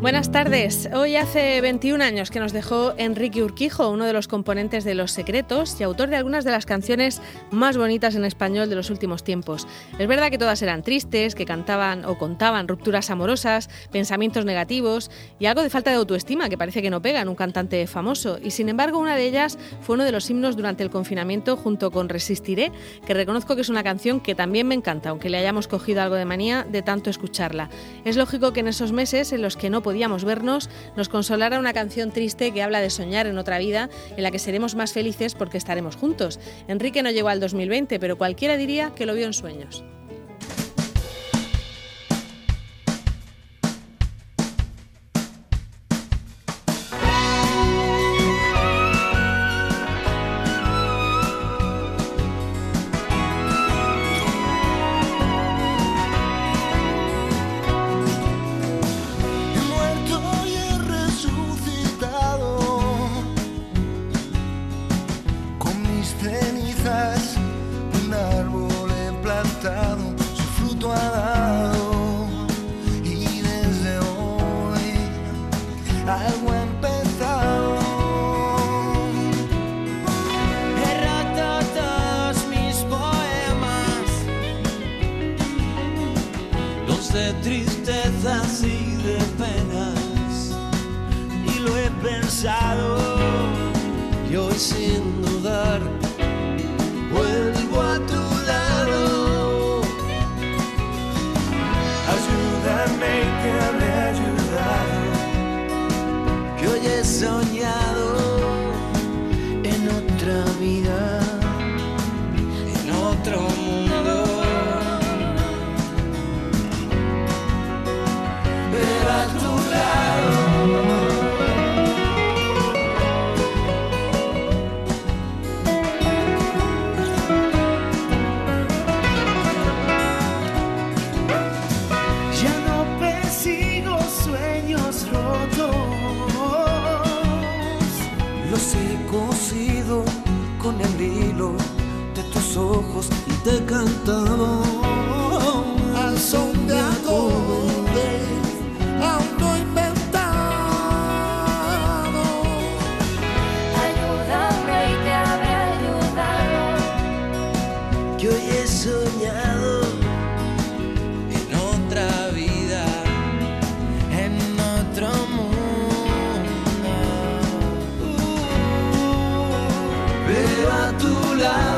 Buenas tardes. Hoy hace 21 años que nos dejó Enrique Urquijo, uno de los componentes de Los Secretos y autor de algunas de las canciones más bonitas en español de los últimos tiempos. Es verdad que todas eran tristes, que cantaban o contaban rupturas amorosas, pensamientos negativos y algo de falta de autoestima que parece que no pega en un cantante famoso. Y sin embargo, una de ellas fue uno de los himnos durante el confinamiento junto con Resistiré, que reconozco que es una canción que también me encanta, aunque le hayamos cogido algo de manía de tanto escucharla. Es lógico que en esos meses en los que no podíamos vernos, nos consolara una canción triste que habla de soñar en otra vida en la que seremos más felices porque estaremos juntos. Enrique no llegó al 2020, pero cualquiera diría que lo vio en sueños. mis cenizas, un árbol he plantado, su fruto ha dado. Y desde hoy algo ha empezado. Erratatas mis poemas, los de tristezas y de penas, y lo he pensado. Yo sin los he cosido con el hilo de tus ojos y te he cantado al son de acorde, aún no inventado. Ayúdame y te habré ayudado. Yo a tu lado.